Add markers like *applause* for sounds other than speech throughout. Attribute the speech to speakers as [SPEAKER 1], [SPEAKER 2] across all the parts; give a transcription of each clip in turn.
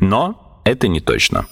[SPEAKER 1] Но это не точно.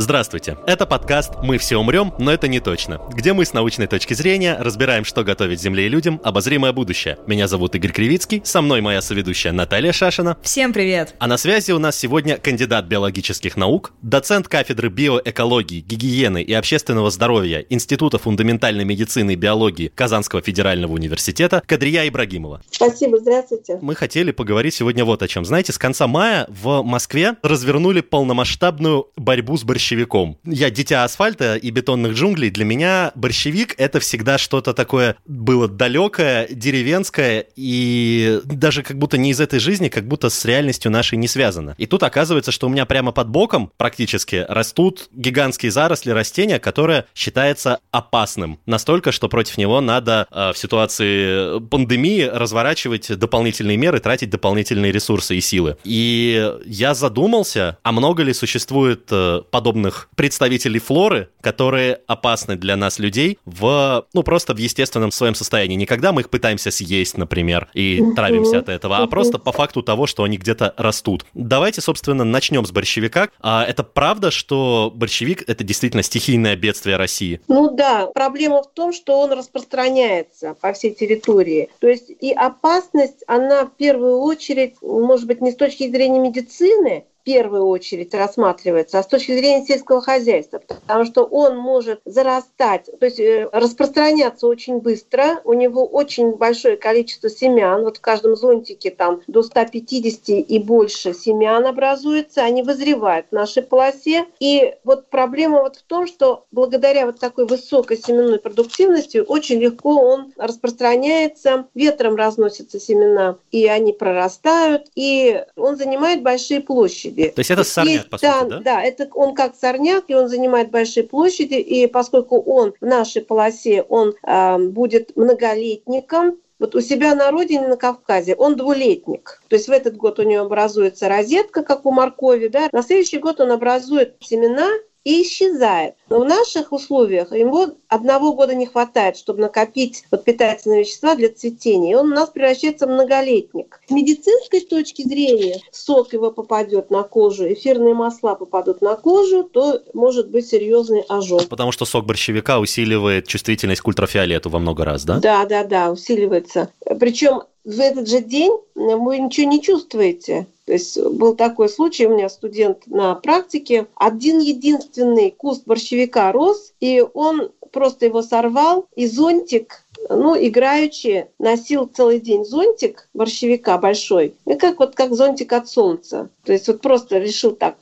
[SPEAKER 2] Здравствуйте, это подкаст «Мы все умрем, но это не точно», где мы с научной точки зрения разбираем, что готовит Земле и людям обозримое будущее. Меня зовут Игорь Кривицкий, со мной моя соведущая Наталья Шашина.
[SPEAKER 3] Всем привет!
[SPEAKER 2] А на связи у нас сегодня кандидат биологических наук, доцент кафедры биоэкологии, гигиены и общественного здоровья Института фундаментальной медицины и биологии Казанского федерального университета Кадрия Ибрагимова.
[SPEAKER 4] Спасибо, здравствуйте.
[SPEAKER 2] Мы хотели поговорить сегодня вот о чем. Знаете, с конца мая в Москве развернули полномасштабную борьбу с борщевиком борщевиком. Я дитя асфальта и бетонных джунглей. Для меня борщевик — это всегда что-то такое было далекое, деревенское и даже как будто не из этой жизни, как будто с реальностью нашей не связано. И тут оказывается, что у меня прямо под боком практически растут гигантские заросли растения, которое считается опасным. Настолько, что против него надо э, в ситуации пандемии разворачивать дополнительные меры, тратить дополнительные ресурсы и силы. И я задумался, а много ли существует э, подобных подобных представителей флоры, которые опасны для нас, людей, в, ну, просто в естественном своем состоянии. Не когда мы их пытаемся съесть, например, и травимся от этого, а просто по факту того, что они где-то растут. Давайте, собственно, начнем с борщевика. А это правда, что борщевик — это действительно стихийное бедствие России?
[SPEAKER 4] Ну да, проблема в том, что он распространяется по всей территории. То есть и опасность, она в первую очередь, может быть, не с точки зрения медицины, первую очередь рассматривается, а с точки зрения сельского хозяйства, потому что он может зарастать, то есть э, распространяться очень быстро, у него очень большое количество семян, вот в каждом зонтике там до 150 и больше семян образуется, они вызревают в нашей полосе, и вот проблема вот в том, что благодаря вот такой высокой семенной продуктивности очень легко он распространяется, ветром разносятся семена, и они прорастают, и он занимает большие площади площади.
[SPEAKER 2] То есть это сорняк, есть, по
[SPEAKER 4] да,
[SPEAKER 2] сути, да?
[SPEAKER 4] Да, это он как сорняк, и он занимает большие площади, и поскольку он в нашей полосе, он э, будет многолетником, вот у себя на родине, на Кавказе, он двулетник. То есть в этот год у него образуется розетка, как у моркови, да. На следующий год он образует семена, и исчезает. Но в наших условиях ему одного года не хватает, чтобы накопить вот питательные вещества для цветения. И он у нас превращается в многолетник. С медицинской точки зрения сок его попадет на кожу, эфирные масла попадут на кожу, то может быть серьезный ожог.
[SPEAKER 2] Потому что сок борщевика усиливает чувствительность к ультрафиолету во много раз, да?
[SPEAKER 4] Да, да, да, усиливается. Причем в этот же день вы ничего не чувствуете. То есть был такой случай, у меня студент на практике, один единственный куст борщевика рос, и он просто его сорвал, и зонтик ну, играючи, носил целый день зонтик борщевика большой, и как вот как зонтик от солнца. То есть вот просто решил так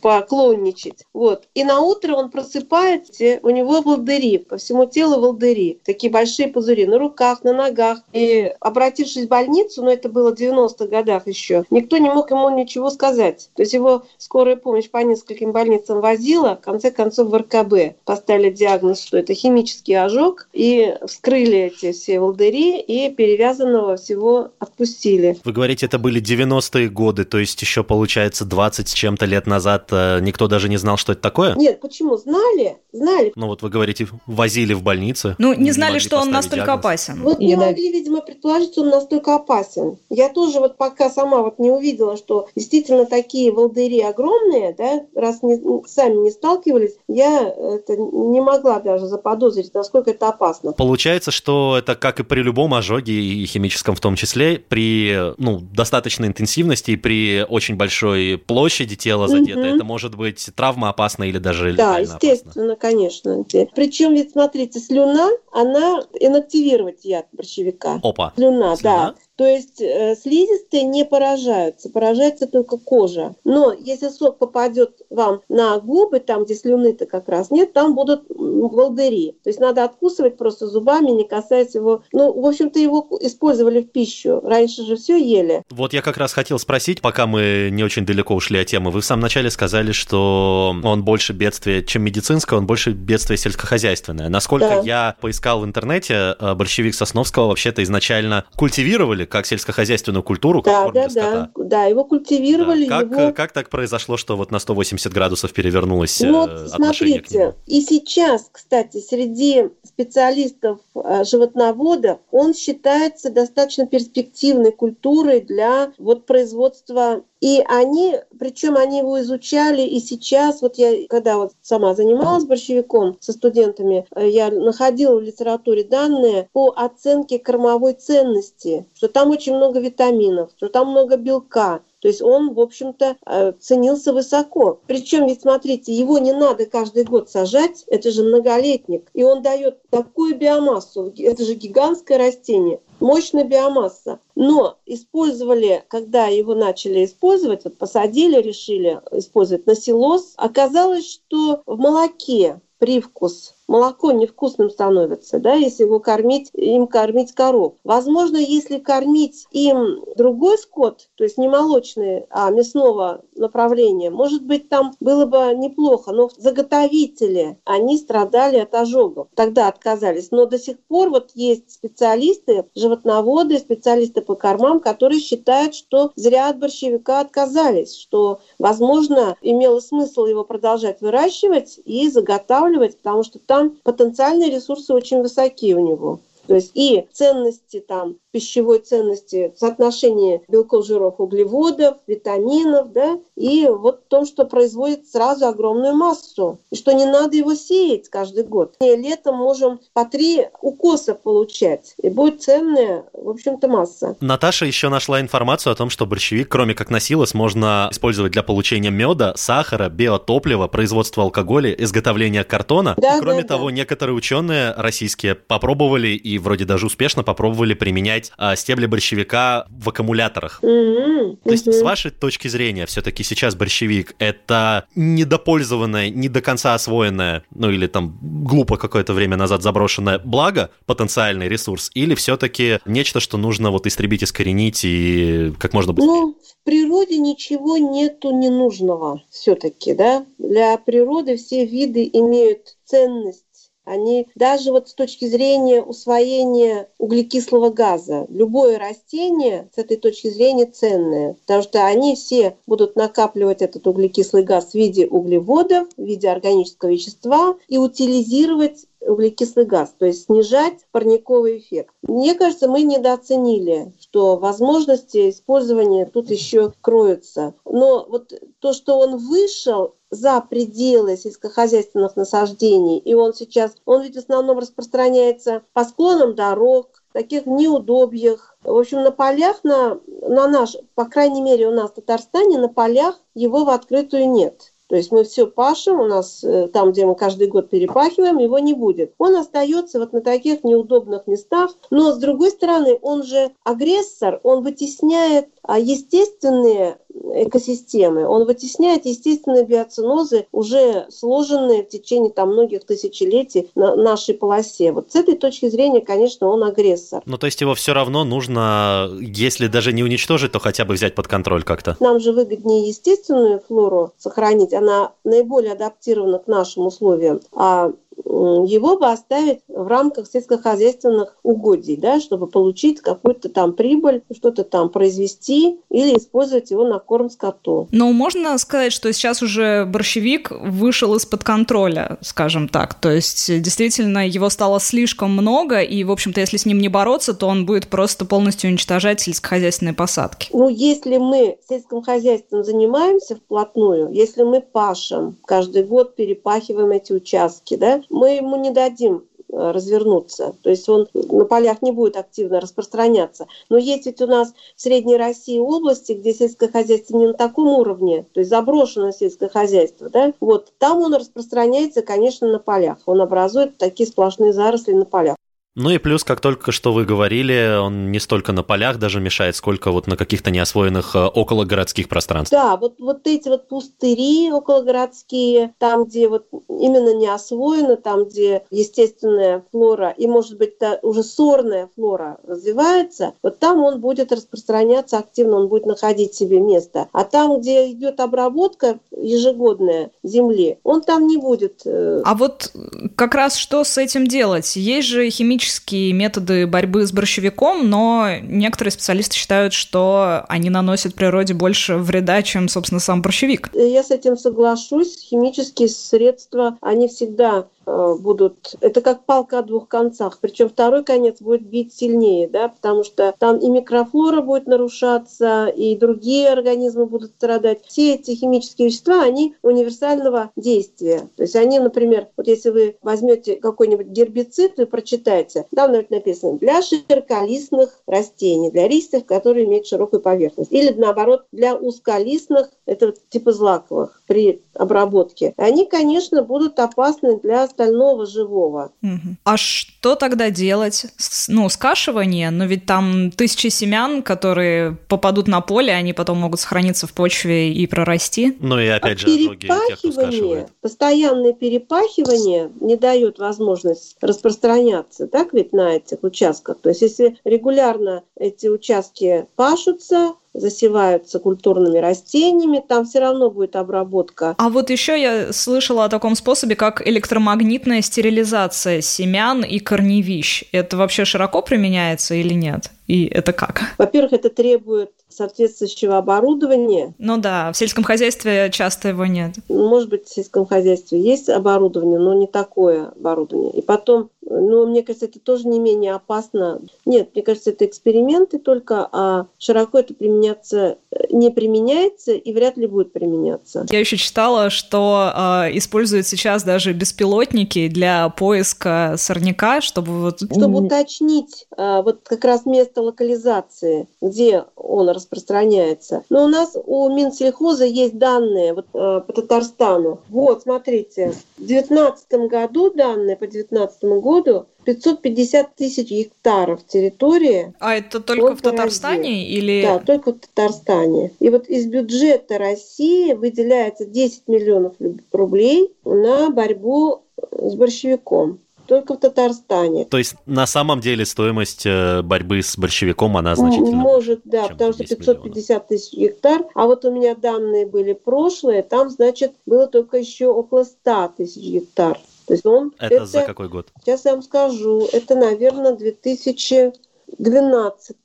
[SPEAKER 4] поклонничать. Вот. И на утро он просыпается, у него волдыри, по всему телу волдыри, такие большие пузыри на руках, на ногах. И обратившись в больницу, ну это было в 90-х годах еще, никто не мог ему ничего сказать. То есть его скорая помощь по нескольким больницам возила, в конце концов в РКБ поставили диагноз, что это химический ожог, и вскрыли эти все волдыри, и перевязанного всего отпустили.
[SPEAKER 2] Вы говорите, это были 90-е годы, то есть еще получается 20 с чем-то лет назад назад э, никто даже не знал, что это такое?
[SPEAKER 4] Нет, почему? Знали, знали.
[SPEAKER 2] Ну вот вы говорите, возили в больницы.
[SPEAKER 3] Ну не, не знали, что он настолько диагноз. опасен.
[SPEAKER 4] Вот не могли, видимо, предположить, что он настолько опасен. Я тоже вот пока сама вот не увидела, что действительно такие волдыри огромные, да, раз не, сами не сталкивались, я это не могла даже заподозрить, насколько это опасно.
[SPEAKER 2] Получается, что это как и при любом ожоге, и химическом в том числе, при ну, достаточной интенсивности и при очень большой площади тела задета, угу. это может быть травма опасна или даже
[SPEAKER 4] Да, естественно,
[SPEAKER 2] опасна.
[SPEAKER 4] конечно. Причем ведь, смотрите, слюна, она инактивировать яд борщевика.
[SPEAKER 2] Опа.
[SPEAKER 4] Слюна, слюна, да. То есть э, слизистые не поражаются, поражается только кожа. Но если сок попадет вам на губы, там, где слюны-то как раз нет, там будут волдыри. То есть надо откусывать просто зубами, не касаясь его. Ну, в общем-то, его использовали в пищу. Раньше же все ели.
[SPEAKER 2] Вот я как раз хотел спросить, пока мы не очень далеко ушли от темы. Вы в самом начале сказали, что он больше бедствия, чем медицинское, он больше бедствия сельскохозяйственное. Насколько да. я поискал в интернете, э, борщевик Сосновского вообще-то изначально культивировали как сельскохозяйственную культуру, как
[SPEAKER 4] да,
[SPEAKER 2] корм
[SPEAKER 4] да,
[SPEAKER 2] для скота.
[SPEAKER 4] Да, да, его культивировали.
[SPEAKER 2] Да. Как,
[SPEAKER 4] его...
[SPEAKER 2] как так произошло, что вот на 180 градусов перевернулось
[SPEAKER 4] э, вот,
[SPEAKER 2] отношение
[SPEAKER 4] смотрите,
[SPEAKER 2] к нему?
[SPEAKER 4] И сейчас, кстати, среди специалистов э, животноводов он считается достаточно перспективной культурой для вот производства и они, причем они его изучали, и сейчас, вот я, когда вот сама занималась борщевиком со студентами, э, я находила в литературе данные по оценке кормовой ценности, что там очень много витаминов, что там много белка, то есть он, в общем-то, э, ценился высоко. Причем, ведь смотрите, его не надо каждый год сажать, это же многолетник. И он дает такую биомассу, это же гигантское растение мощная биомасса. Но использовали, когда его начали использовать, вот посадили, решили использовать на силос, оказалось, что в молоке привкус молоко невкусным становится, да, если его кормить, им кормить коров. Возможно, если кормить им другой скот, то есть не молочный, а мясного направления, может быть, там было бы неплохо, но заготовители, они страдали от ожогов, тогда отказались. Но до сих пор вот есть специалисты, животноводы, специалисты по кормам, которые считают, что зря от борщевика отказались, что, возможно, имело смысл его продолжать выращивать и заготавливать, потому что там там потенциальные ресурсы очень высокие у него. То есть и ценности там пищевой ценности, соотношение белков, жиров, углеводов, витаминов, да, и вот в том, что производит сразу огромную массу, и что не надо его сеять каждый год. И летом можем по три укоса получать, и будет ценная, в общем-то, масса.
[SPEAKER 2] Наташа еще нашла информацию о том, что борщевик, кроме как насилос, можно использовать для получения меда, сахара, биотоплива, производства алкоголя, изготовления картона.
[SPEAKER 4] Да,
[SPEAKER 2] и кроме
[SPEAKER 4] да,
[SPEAKER 2] того,
[SPEAKER 4] да.
[SPEAKER 2] некоторые ученые российские попробовали и вроде даже успешно попробовали применять а, стебли борщевика в аккумуляторах.
[SPEAKER 4] Mm-hmm.
[SPEAKER 2] То есть, с вашей точки зрения, все-таки сейчас борщевик это недопользованное, не до конца освоенное, ну или там глупо какое-то время назад заброшенное благо, потенциальный ресурс, или все-таки нечто, что нужно вот истребить, искоренить и как можно быстрее?
[SPEAKER 4] Ну, в природе ничего нету ненужного все-таки, да. Для природы все виды имеют ценность они даже вот с точки зрения усвоения углекислого газа, любое растение с этой точки зрения ценное, потому что они все будут накапливать этот углекислый газ в виде углеводов, в виде органического вещества и утилизировать углекислый газ, то есть снижать парниковый эффект. Мне кажется, мы недооценили, что возможности использования тут еще кроются. Но вот то, что он вышел за пределы сельскохозяйственных насаждений, и он сейчас, он ведь в основном распространяется по склонам дорог, таких неудобьях. В общем, на полях, на, на наш, по крайней мере, у нас в Татарстане, на полях его в открытую нет. То есть мы все пашем, у нас э, там, где мы каждый год перепахиваем, его не будет. Он остается вот на таких неудобных местах, но с другой стороны, он же агрессор, он вытесняет а, естественные экосистемы, он вытесняет естественные биоцинозы, уже сложенные в течение там, многих тысячелетий на нашей полосе. Вот с этой точки зрения, конечно, он агрессор.
[SPEAKER 2] Ну, то есть его все равно нужно, если даже не уничтожить, то хотя бы взять под контроль как-то.
[SPEAKER 4] Нам же выгоднее естественную флору сохранить, она наиболее адаптирована к нашим условиям, а его бы оставить в рамках сельскохозяйственных угодий, да, чтобы получить какую-то там прибыль, что-то там произвести или использовать его на корм скоту.
[SPEAKER 3] Но можно сказать, что сейчас уже борщевик вышел из-под контроля, скажем так. То есть действительно его стало слишком много, и, в общем-то, если с ним не бороться, то он будет просто полностью уничтожать сельскохозяйственные посадки.
[SPEAKER 4] Ну, если мы сельским хозяйством занимаемся вплотную, если мы пашем, каждый год перепахиваем эти участки, да, мы ему не дадим э, развернуться. То есть он на полях не будет активно распространяться. Но есть ведь у нас в Средней России области, где сельское хозяйство не на таком уровне, то есть заброшено сельское хозяйство, да, вот там он распространяется, конечно, на полях. Он образует такие сплошные заросли на полях.
[SPEAKER 2] Ну и плюс, как только что вы говорили, он не столько на полях даже мешает, сколько вот на каких-то неосвоенных э, окологородских пространствах.
[SPEAKER 4] Да, вот, вот эти вот пустыри окологородские, там, где вот именно не освоено, там, где естественная флора и, может быть, та уже сорная флора развивается, вот там он будет распространяться активно, он будет находить себе место. А там, где идет обработка ежегодная земли, он там не будет.
[SPEAKER 3] Э, а вот как раз что с этим делать? Есть же химические методы борьбы с борщевиком, но некоторые специалисты считают, что они наносят природе больше вреда, чем, собственно, сам борщевик.
[SPEAKER 4] Я с этим соглашусь. Химические средства, они всегда будут... Это как палка о двух концах. Причем второй конец будет бить сильнее, да, потому что там и микрофлора будет нарушаться, и другие организмы будут страдать. Все эти химические вещества, они универсального действия. То есть они, например, вот если вы возьмете какой-нибудь гербицид, вы прочитаете, там написано для широколистных растений, для листьев, которые имеют широкую поверхность. Или наоборот, для узколистных, это типа злаковых при обработке. Они, конечно, будут опасны для остального живого.
[SPEAKER 3] Угу. А что тогда делать? Ну, скашивание, но ведь там тысячи семян, которые попадут на поле, они потом могут сохраниться в почве и прорасти.
[SPEAKER 2] Ну и опять а же ожоги тех.
[SPEAKER 4] Постоянное перепахивание не дает возможность распространяться, так ведь, на этих участках. То есть если регулярно эти участки пашутся, засеваются культурными растениями, там все равно будет обработка.
[SPEAKER 3] А вот еще я слышала о таком способе, как электромагнитная стерилизация семян и корневищ. Это вообще широко применяется или нет? И это как?
[SPEAKER 4] Во-первых, это требует соответствующего оборудования.
[SPEAKER 3] Ну да, в сельском хозяйстве часто его нет.
[SPEAKER 4] Может быть, в сельском хозяйстве есть оборудование, но не такое оборудование. И потом, ну, мне кажется, это тоже не менее опасно. Нет, мне кажется, это эксперименты только, а широко это применяться не применяется и вряд ли будет применяться.
[SPEAKER 3] Я еще читала, что э, используют сейчас даже беспилотники для поиска сорняка, чтобы вот...
[SPEAKER 4] Чтобы уточнить э, вот как раз место локализации, где он распространяется. Но у нас у Минсельхоза есть данные вот, э, по Татарстану. Вот, смотрите, в 2019 году данные по 2019 году 550 тысяч гектаров территории.
[SPEAKER 3] А это только в Татарстане или?
[SPEAKER 4] Да, только в Татарстане. И вот из бюджета России выделяется 10 миллионов рублей на борьбу с борщевиком только в Татарстане.
[SPEAKER 2] То есть на самом деле стоимость э, борьбы с борщевиком, она значительно
[SPEAKER 4] Может, да, потому что 550 миллионов. тысяч гектар. А вот у меня данные были прошлые, там, значит, было только еще около 100 тысяч гектар.
[SPEAKER 2] То есть он... Это, это за какой год?
[SPEAKER 4] Сейчас я вам скажу. Это, наверное, 2000 12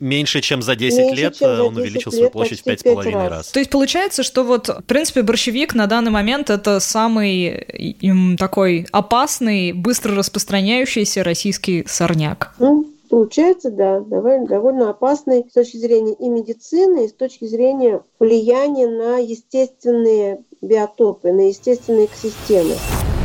[SPEAKER 2] Меньше, чем за 10 Меньше, лет за 10 он увеличил свою площадь в 5,5 раз. раз.
[SPEAKER 3] То есть получается, что вот, в принципе, борщевик на данный момент это самый им, такой опасный, быстро распространяющийся российский сорняк.
[SPEAKER 4] Ну, Получается, да, довольно, довольно опасный с точки зрения и медицины, и с точки зрения влияния на естественные биотопы, на естественные экосистемы.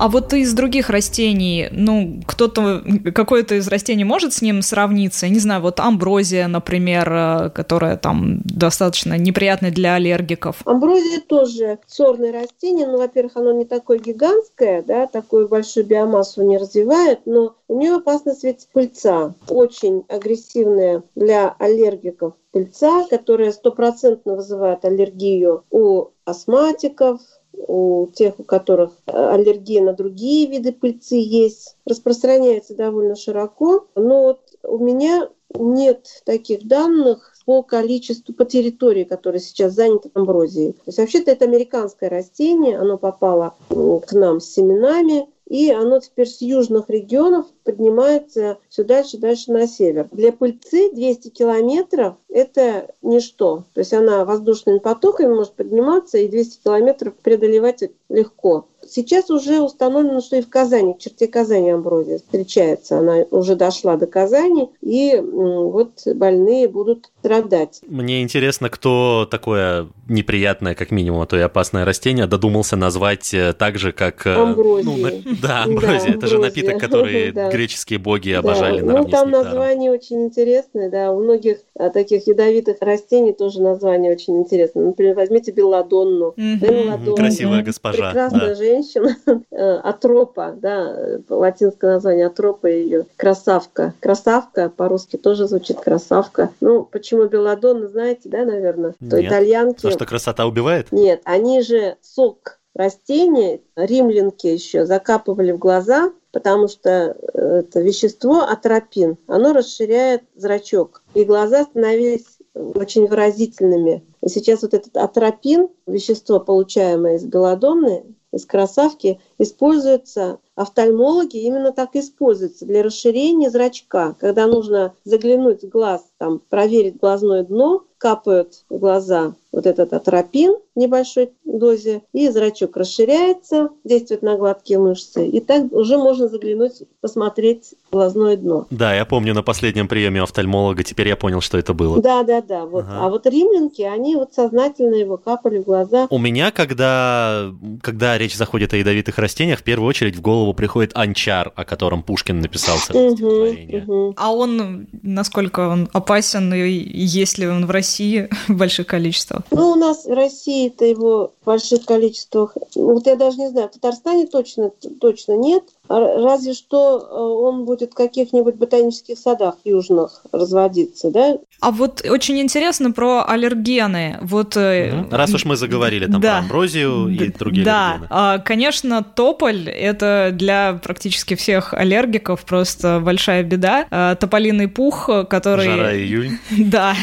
[SPEAKER 3] А вот из других растений, ну, кто-то, какое-то из растений может с ним сравниться? Я не знаю, вот амброзия, например, э, которая там достаточно неприятная для аллергиков.
[SPEAKER 4] Амброзия тоже сорное растение, но, во-первых, оно не такое гигантское, да, такую большую биомассу не развивает, но у нее опасность ведь пыльца, очень агрессивная для аллергиков пыльца, которая стопроцентно вызывает аллергию у астматиков, у тех, у которых э, аллергия на другие виды пыльцы есть, распространяется довольно широко. Но вот у меня нет таких данных по количеству, по территории, которая сейчас занята амброзией. То есть вообще-то это американское растение, оно попало к нам с семенами, и оно теперь с южных регионов поднимается все дальше дальше на север. Для пыльцы 200 километров – это ничто. То есть она воздушными потоками может подниматься и 200 километров преодолевать легко. сейчас уже установлено, что и в Казани, в черте Казани амброзия встречается. Она уже дошла до Казани, и вот больные будут страдать.
[SPEAKER 2] Мне интересно, кто такое неприятное, как минимум, а то и опасное растение додумался назвать э, так же, как...
[SPEAKER 4] Э, амброзия.
[SPEAKER 2] Ну, на... *laughs* Да, амброзия. Да, это же напиток, который *laughs* да. греческие боги обожали да.
[SPEAKER 4] Ну, там название очень интересное, да. У многих а, таких ядовитых растений тоже название очень интересное. Например, возьмите белладонну.
[SPEAKER 2] Mm-hmm. Красивая госпожа.
[SPEAKER 4] Прекрасная
[SPEAKER 2] да.
[SPEAKER 4] женщина. *laughs* Э, атропа, да, латинское название атропа ее. Красавка. Красавка по-русски тоже звучит красавка. Ну, почему белладонна, знаете, да, наверное? То итальянки...
[SPEAKER 2] То, что красота убивает?
[SPEAKER 4] Нет, они же сок растения, римлянки еще закапывали в глаза, потому что э, это вещество атропин, оно расширяет зрачок, и глаза становились очень выразительными. И сейчас вот этот атропин, вещество, получаемое из белодонны, из красавки, используется офтальмологи именно так используются для расширения зрачка. Когда нужно заглянуть в глаз, там, проверить глазное дно, капают в глаза вот этот атропин в небольшой дозе, и зрачок расширяется, действует на гладкие мышцы, и так уже можно заглянуть, посмотреть глазное дно.
[SPEAKER 2] Да, я помню на последнем приеме офтальмолога, теперь я понял, что это было.
[SPEAKER 4] Да, да, да. Вот. Ага. А вот римлянки, они вот сознательно его капали в глаза.
[SPEAKER 2] У меня, когда, когда речь заходит о ядовитых растениях, в первую очередь в голову приходит анчар, о котором Пушкин написал стихотворение.
[SPEAKER 3] А он, насколько он опасен, и есть ли он в России в *laughs* больших количествах?
[SPEAKER 4] Ну, у нас в России-то его больших количествах, вот я даже не знаю, в Татарстане точно, точно нет, разве что э, он будет в каких-нибудь ботанических садах южных разводиться, да?
[SPEAKER 3] А вот очень интересно про аллергены. Вот,
[SPEAKER 2] угу. Раз уж мы заговорили там да. про амброзию и другие
[SPEAKER 3] да.
[SPEAKER 2] аллергены.
[SPEAKER 3] Да, конечно, тополь – это для практически всех аллергиков просто большая беда. А, тополиный пух, который…
[SPEAKER 2] Жара июнь. *laughs*
[SPEAKER 3] Да.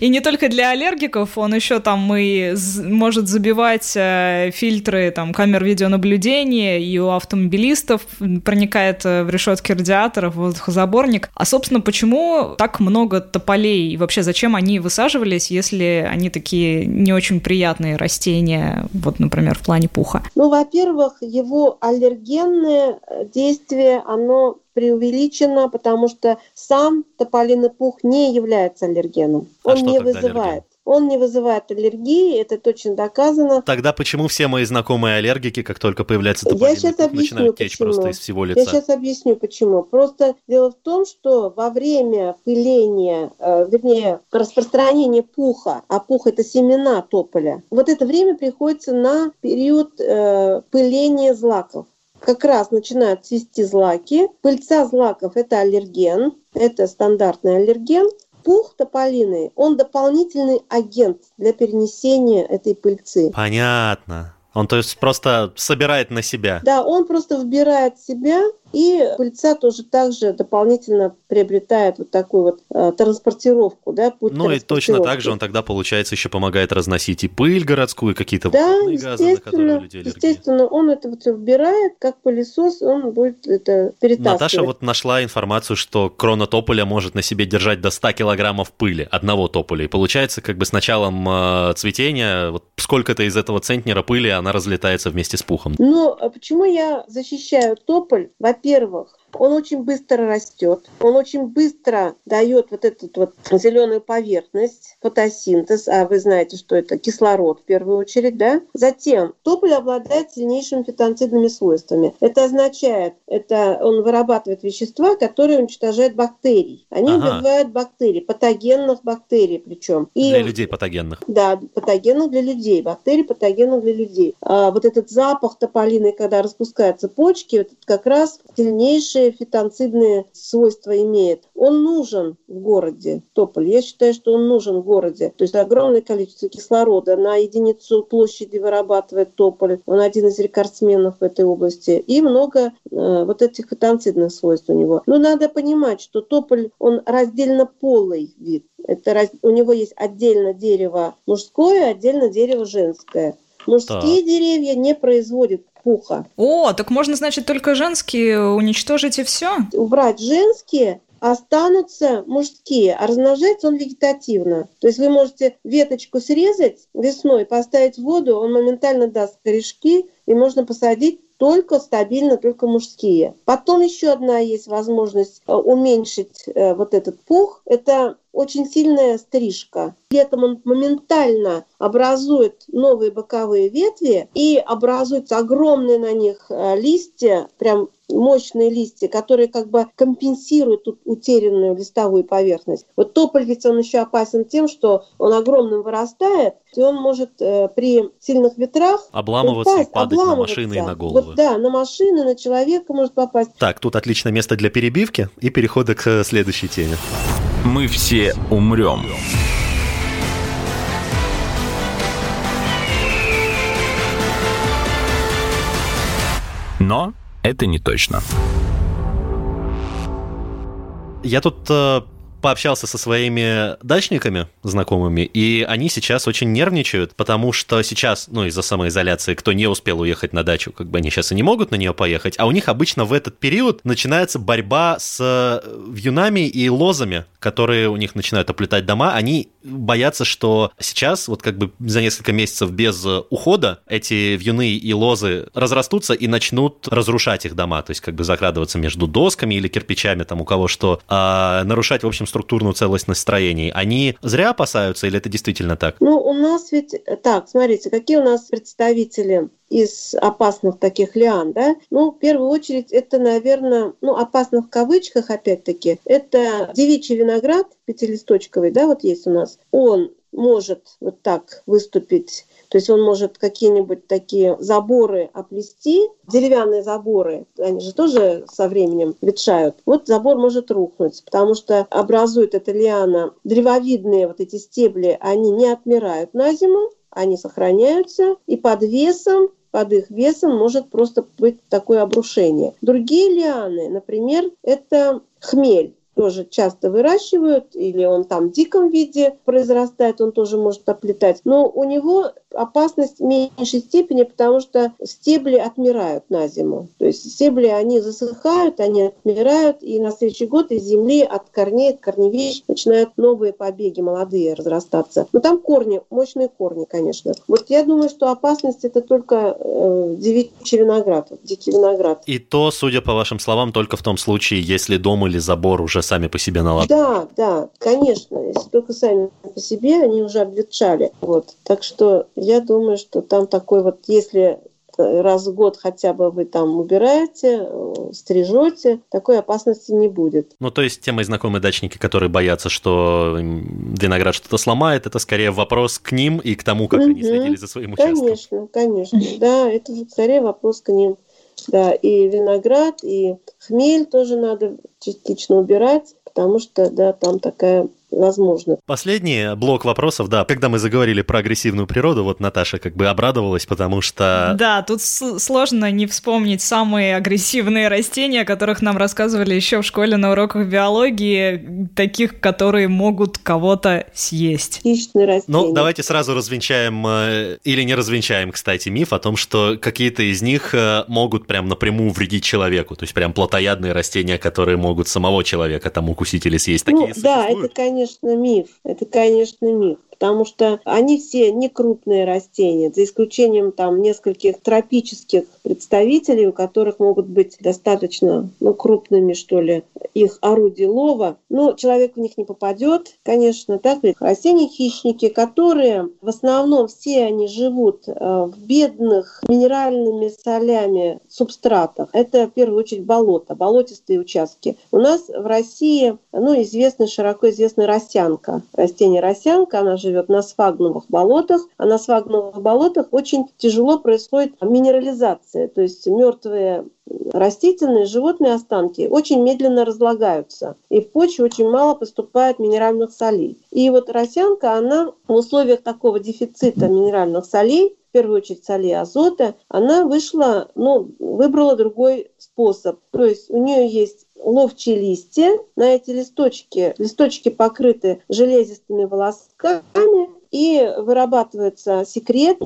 [SPEAKER 3] И не только для аллергиков, он еще там и может забивать э, фильтры там камер видеонаблюдения, и у автомобилистов проникает э, в решетки радиаторов воздухозаборник. А, собственно, почему так много тополей? И вообще, зачем они высаживались, если они такие не очень приятные растения, вот, например, в плане пуха?
[SPEAKER 4] Ну, во-первых, его аллергенное действие, оно преувеличено, потому что сам тополиный пух не является аллергеном. А Он не вызывает. Аллерген? Он не вызывает аллергии, это точно доказано.
[SPEAKER 2] Тогда почему все мои знакомые аллергики, как только появляется тополиный Я пух, начинают течь почему. просто из всего лица?
[SPEAKER 4] Я сейчас объясню, почему. Просто дело в том, что во время пыления, э, вернее, распространения пуха, а пух – это семена тополя, вот это время приходится на период э, пыления злаков как раз начинают цвести злаки. Пыльца злаков – это аллерген, это стандартный аллерген. Пух тополиный, он дополнительный агент для перенесения этой пыльцы.
[SPEAKER 2] Понятно. Он то есть просто собирает на себя.
[SPEAKER 4] Да, он просто вбирает себя и пыльца тоже также дополнительно приобретает вот такую вот э, транспортировку, да,
[SPEAKER 2] путь Ну и точно так же он тогда, получается, еще помогает разносить и пыль городскую, какие-то да, газы, на которые
[SPEAKER 4] людей аллергия. естественно, он это вот все вбирает, как пылесос, он будет это перетаскивать.
[SPEAKER 2] Наташа вот нашла информацию, что крона тополя может на себе держать до 100 килограммов пыли, одного тополя. И получается, как бы с началом э, цветения, вот сколько-то из этого центнера пыли, она разлетается вместе с пухом.
[SPEAKER 4] Ну, а почему я защищаю тополь? Во во-первых, он очень быстро растет, он очень быстро дает вот эту вот зеленую поверхность, фотосинтез, а вы знаете, что это кислород в первую очередь, да? Затем тополь обладает сильнейшими фитонцидными свойствами. Это означает, это он вырабатывает вещества, которые уничтожают бактерий. Они ага. убивают бактерий, патогенных бактерий причем.
[SPEAKER 2] И, для людей патогенных.
[SPEAKER 4] Да, патогенных для людей, бактерий патогенных для людей. А вот этот запах тополиный, когда распускаются почки, это как раз сильнейший хорошие фитонцидные свойства имеет. Он нужен в городе, тополь. Я считаю, что он нужен в городе. То есть огромное количество кислорода на единицу площади вырабатывает тополь. Он один из рекордсменов в этой области. И много э, вот этих фитонцидных свойств у него. Но надо понимать, что тополь, он раздельно полый вид. Это раз... У него есть отдельно дерево мужское, отдельно дерево женское. Мужские так. деревья не производят пуха.
[SPEAKER 3] О, так можно, значит, только женские уничтожить и все?
[SPEAKER 4] Убрать женские останутся мужские, а размножается он вегетативно. То есть вы можете веточку срезать весной, поставить в воду, он моментально даст корешки, и можно посадить только стабильно, только мужские. Потом еще одна есть возможность э, уменьшить э, вот этот пух. Это очень сильная стрижка. Этом он моментально образует новые боковые ветви и образуются огромные на них э, листья, прям мощные листья, которые как бы компенсируют утерянную листовую поверхность. Вот тополь ведь он еще опасен тем, что он огромным вырастает, и он может э, при сильных ветрах
[SPEAKER 2] обламываться упасть, и падать обламываться. на машины и на головы.
[SPEAKER 4] Вот, да, на машины, на человека может попасть.
[SPEAKER 2] Так, тут отличное место для перебивки и перехода к э, следующей теме.
[SPEAKER 1] Мы все умрем. Но это не точно.
[SPEAKER 2] Я тут э, пообщался со своими дачниками знакомыми, и они сейчас очень нервничают, потому что сейчас, ну, из-за самоизоляции, кто не успел уехать на дачу, как бы они сейчас и не могут на нее поехать, а у них обычно в этот период начинается борьба с э, вьюнами и лозами, которые у них начинают оплетать дома. Они боятся, что сейчас, вот как бы за несколько месяцев без ухода, эти вьюны и лозы разрастутся и начнут разрушать их дома, то есть как бы закрадываться между досками или кирпичами, там у кого что, а нарушать, в общем, структурную целостность строений, они зря опасаются или это действительно так?
[SPEAKER 4] Ну, у нас ведь так, смотрите, какие у нас представители из опасных таких лиан, да? Ну, в первую очередь, это, наверное, ну, опасно в кавычках, опять-таки, это девичий виноград пятилисточковый, да, вот есть у нас. Он может вот так выступить то есть он может какие-нибудь такие заборы оплести, деревянные заборы, они же тоже со временем ветшают. Вот забор может рухнуть, потому что образует эта лиана древовидные вот эти стебли, они не отмирают на зиму, они сохраняются, и под весом под их весом может просто быть такое обрушение. Другие лианы, например, это хмель тоже часто выращивают, или он там в диком виде произрастает, он тоже может оплетать. Но у него опасность в меньшей степени, потому что стебли отмирают на зиму. То есть стебли, они засыхают, они отмирают, и на следующий год из земли от корней, от корневищ начинают новые побеги молодые разрастаться. Но там корни, мощные корни, конечно. Вот я думаю, что опасность это только э, девичий виноград, дикий виноград.
[SPEAKER 2] И то, судя по вашим словам, только в том случае, если дом или забор уже сами по себе наладят.
[SPEAKER 4] Да, да, конечно. Если только сами по себе, они уже обветшали. Вот. Так что я думаю, что там такой вот, если раз в год хотя бы вы там убираете, стрижете, такой опасности не будет.
[SPEAKER 2] Ну, то есть те мои знакомые дачники, которые боятся, что виноград что-то сломает, это скорее вопрос к ним и к тому, как угу. они следили за своим участком.
[SPEAKER 4] Конечно, конечно, да, это скорее вопрос к ним. Да, и виноград, и хмель тоже надо частично убирать, потому что, да, там такая возможно.
[SPEAKER 2] Последний блок вопросов, да, когда мы заговорили про агрессивную природу, вот Наташа как бы обрадовалась, потому что...
[SPEAKER 3] Да, тут сложно не вспомнить самые агрессивные растения, о которых нам рассказывали еще в школе на уроках биологии, таких, которые могут кого-то съесть.
[SPEAKER 4] Хищные растения.
[SPEAKER 2] Ну, давайте сразу развенчаем, э, или не развенчаем, кстати, миф о том, что какие-то из них э, могут прям напрямую вредить человеку, то есть прям плотоядные растения, которые могут самого человека там укусить или съесть. Такие ну,
[SPEAKER 4] да, это, конечно, конечно, миф. Это, конечно, миф потому что они все не крупные растения, за исключением там нескольких тропических представителей, у которых могут быть достаточно ну, крупными, что ли, их орудия лова. Но человек в них не попадет, конечно, так Растения-хищники, которые в основном все они живут э, в бедных минеральными солями субстратах. Это в первую очередь болото, болотистые участки. У нас в России ну, известна, широко известна росянка. Растение росянка, она живет живет на сфагновых болотах, а на сфагновых болотах очень тяжело происходит минерализация, то есть мертвые растительные животные останки очень медленно разлагаются, и в почве очень мало поступает минеральных солей. И вот росянка, она в условиях такого дефицита минеральных солей, в первую очередь солей азота, она вышла, ну, выбрала другой способ. То есть у нее есть ловчие листья. На эти листочки, листочки покрыты железистыми волосками, и вырабатывается секрет,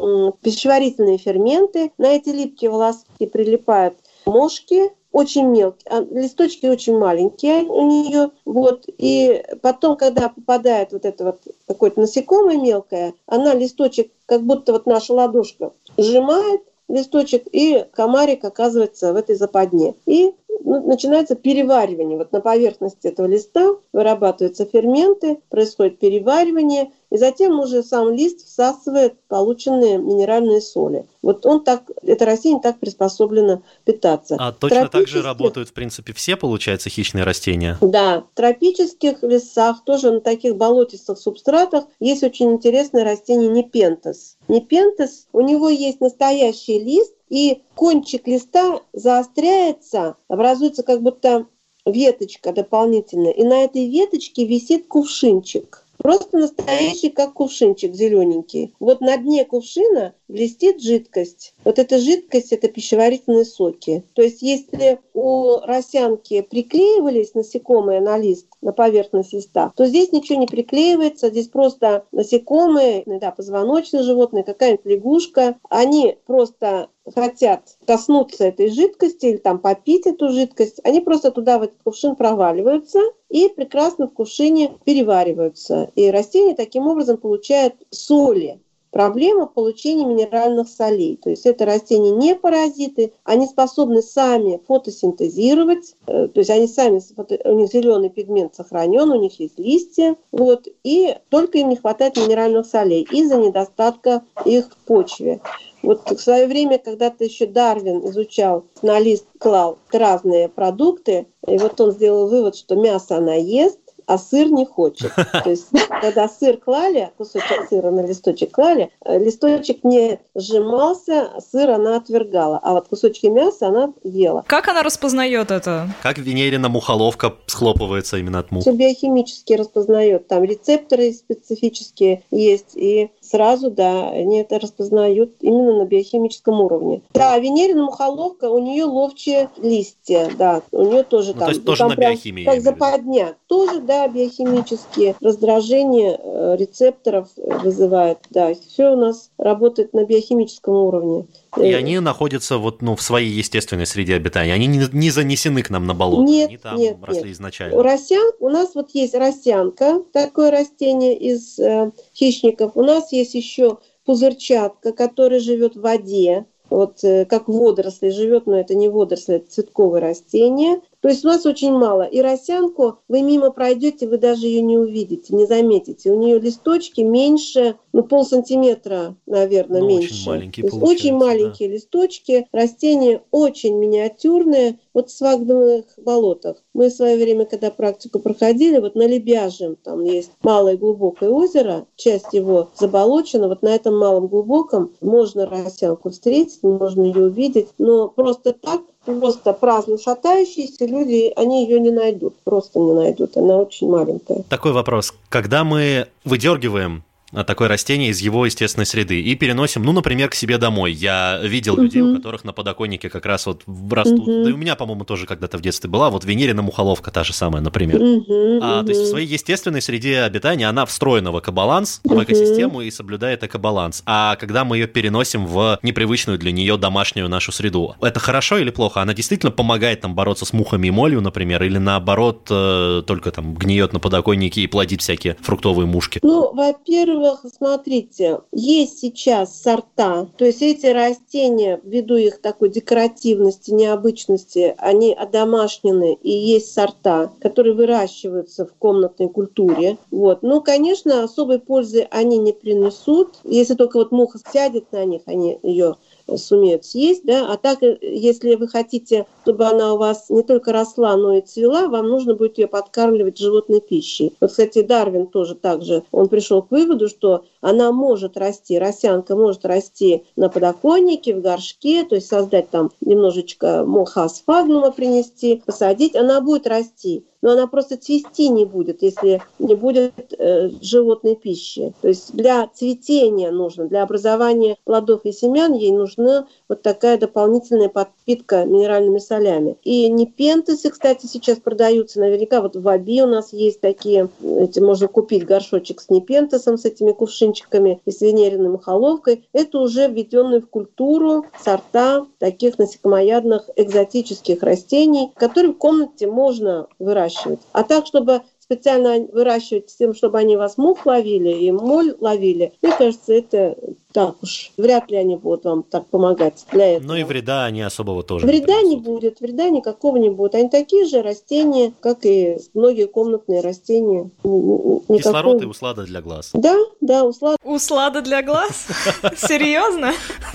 [SPEAKER 4] пищеварительные ферменты. На эти липкие волоски прилипают мошки, очень мелкие, а листочки очень маленькие у нее, вот, и потом, когда попадает вот это вот какое-то насекомое мелкое, она листочек, как будто вот наша ладошка, сжимает, листочек, и комарик оказывается в этой западне. И ну, начинается переваривание. Вот на поверхности этого листа вырабатываются ферменты, происходит переваривание, и затем уже сам лист всасывает полученные минеральные соли. Вот он так, это растение так приспособлено питаться.
[SPEAKER 2] А точно так же работают, в принципе, все, получается, хищные растения?
[SPEAKER 4] Да, в тропических лесах, тоже на таких болотистых субстратах, есть очень интересное растение непентес. Непентес, у него есть настоящий лист, и кончик листа заостряется, образуется как будто веточка дополнительная, и на этой веточке висит кувшинчик. Просто настоящий, как кувшинчик зелененький. Вот на дне кувшина блестит жидкость. Вот эта жидкость – это пищеварительные соки. То есть если у росянки приклеивались насекомые на лист, на поверхность листа, то здесь ничего не приклеивается, здесь просто насекомые, да, позвоночные животные, какая-нибудь лягушка, они просто хотят коснуться этой жидкости или там попить эту жидкость, они просто туда в этот кувшин проваливаются и прекрасно в кувшине перевариваются. И растение таким образом получает соли проблема получения минеральных солей. То есть это растения не паразиты, они способны сами фотосинтезировать, э, то есть они сами, у них зеленый пигмент сохранен, у них есть листья, вот, и только им не хватает минеральных солей из-за недостатка их в почве. Вот в свое время, когда-то еще Дарвин изучал, на лист клал разные продукты, и вот он сделал вывод, что мясо она ест, а сыр не хочет. *laughs* То есть, когда сыр клали, кусочек сыра на листочек клали, э, листочек не сжимался, сыр она отвергала, а вот кусочки мяса она ела.
[SPEAKER 3] Как она распознает это?
[SPEAKER 2] Как венерина мухоловка схлопывается именно от мух?
[SPEAKER 4] Все биохимически распознает. Там рецепторы специфические есть, и сразу, да, они это распознают именно на биохимическом уровне. Да, венерина мухоловка, у нее ловчие листья, да, у нее тоже ну, там.
[SPEAKER 2] То есть тоже
[SPEAKER 4] там
[SPEAKER 2] на биохимии.
[SPEAKER 4] Как западня. Тоже, да, биохимические раздражения э, рецепторов вызывает, да. Все у нас работает на биохимическом уровне.
[SPEAKER 2] И они находятся вот, ну, в своей естественной среде обитания. Они не, не занесены к нам на болото.
[SPEAKER 4] Нет,
[SPEAKER 2] они там
[SPEAKER 4] нет,
[SPEAKER 2] росли
[SPEAKER 4] нет.
[SPEAKER 2] изначально.
[SPEAKER 4] Росян, у нас вот есть росянка, такое растение из э, хищников. У нас есть еще пузырчатка, которая живет в воде вот э, как водоросли живет, но это не водоросли, это цветковое растение. То есть у нас очень мало. И росянку вы мимо пройдете, вы даже ее не увидите, не заметите. У нее листочки меньше, ну, пол сантиметра, наверное, ну, меньше.
[SPEAKER 2] Очень маленькие,
[SPEAKER 4] То есть очень маленькие да. листочки. Растения очень миниатюрные. Вот в свагдовых болотах. Мы в свое время, когда практику проходили, вот на Лебяжем, там есть малое глубокое озеро, часть его заболочена. Вот на этом малом глубоком можно росянку встретить, можно ее увидеть. Но просто так просто праздно шатающиеся люди, они ее не найдут, просто не найдут, она очень маленькая.
[SPEAKER 2] Такой вопрос. Когда мы выдергиваем такое растение из его естественной среды и переносим, ну, например, к себе домой. Я видел uh-huh. людей, у которых на подоконнике как раз вот растут. Uh-huh. Да и у меня, по-моему, тоже когда-то в детстве была. Вот венерина мухоловка та же самая, например. Uh-huh. А, то есть в своей естественной среде обитания она встроена в экобаланс, uh-huh. в экосистему и соблюдает экобаланс. А когда мы ее переносим в непривычную для нее домашнюю нашу среду, это хорошо или плохо? Она действительно помогает там бороться с мухами и молью, например, или наоборот э, только там гниет на подоконнике и плодит всякие фруктовые мушки?
[SPEAKER 4] Ну, во-первых, во-первых, смотрите, есть сейчас сорта, то есть эти растения, ввиду их такой декоративности, необычности, они одомашнены, и есть сорта, которые выращиваются в комнатной культуре. Вот. Но, конечно, особой пользы они не принесут. Если только вот муха сядет на них, они ее сумеют съесть, да, а так, э, если вы хотите, чтобы она у вас не только росла, но и цвела, вам нужно будет ее подкармливать животной пищей. Вот, кстати, Дарвин тоже так же, он пришел к выводу, что она может расти, росянка может расти на подоконнике, в горшке, то есть создать там немножечко моха асфагнума принести, посадить, она будет расти. но она просто цвести не будет, если не будет э, животной пищи. То есть для цветения нужно, для образования плодов и семян ей нужна вот такая дополнительная подпитка минеральными солями. И непентесы, кстати, сейчас продаются наверняка. Вот в Аби у нас есть такие, эти, можно купить горшочек с непентесом, с этими кувшинчиками и с венериной мухоловкой. Это уже введенные в культуру сорта таких насекомоядных экзотических растений, которые в комнате можно выращивать. А так, чтобы специально выращивать с тем, чтобы они вас мух ловили и моль ловили, мне кажется, это так уж, вряд ли они будут вам так помогать для этого.
[SPEAKER 2] Ну и вреда они особого тоже
[SPEAKER 4] Вреда не, не будет, вреда никакого не будет. Они такие же растения, как и многие комнатные растения.
[SPEAKER 2] Никакого... Кислород и услада для глаз.
[SPEAKER 4] Да, да, услада.
[SPEAKER 3] Услада для глаз? *laughs* Серьезно?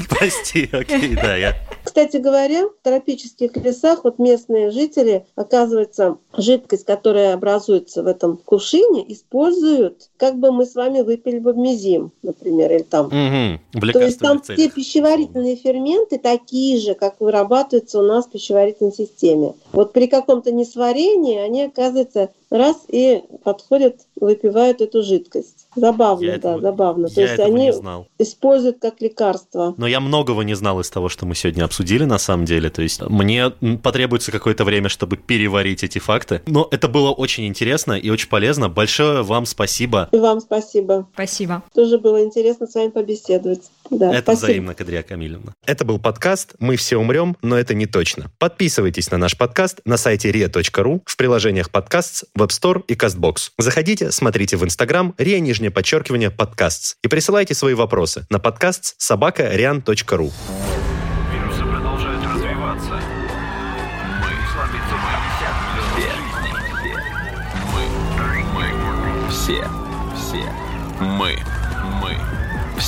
[SPEAKER 2] Прости, окей, да, я...
[SPEAKER 4] Кстати говоря, в тропических лесах вот местные жители, оказывается, жидкость, которая образуется в этом кувшине, используют, как бы мы с вами выпили бы мезим, например, или там
[SPEAKER 2] угу
[SPEAKER 4] То есть там целях. все пищеварительные ферменты такие же, как вырабатываются у нас в пищеварительной системе. Вот при каком-то несварении они, оказывается, раз и подходят, выпивают эту жидкость. Забавно, я да, этого, забавно.
[SPEAKER 2] То есть они
[SPEAKER 4] используют как лекарство.
[SPEAKER 2] Но я многого не знал из того, что мы сегодня обсудили на самом деле. То есть мне потребуется какое-то время, чтобы переварить эти факты. Но это было очень интересно и очень полезно. Большое вам спасибо.
[SPEAKER 4] И вам спасибо.
[SPEAKER 3] Спасибо.
[SPEAKER 4] Тоже было интересно с вами побеседовать. Да,
[SPEAKER 2] это
[SPEAKER 4] спасибо.
[SPEAKER 2] взаимно, Кадрия Камилевна. Это был подкаст «Мы все умрем, но это не точно». Подписывайтесь на наш подкаст на сайте ria.ru, в приложениях подкаст, Web Store и CastBox. Заходите, смотрите в Instagram ria нижнее подчеркивание подкаст и присылайте свои вопросы на подкаст собака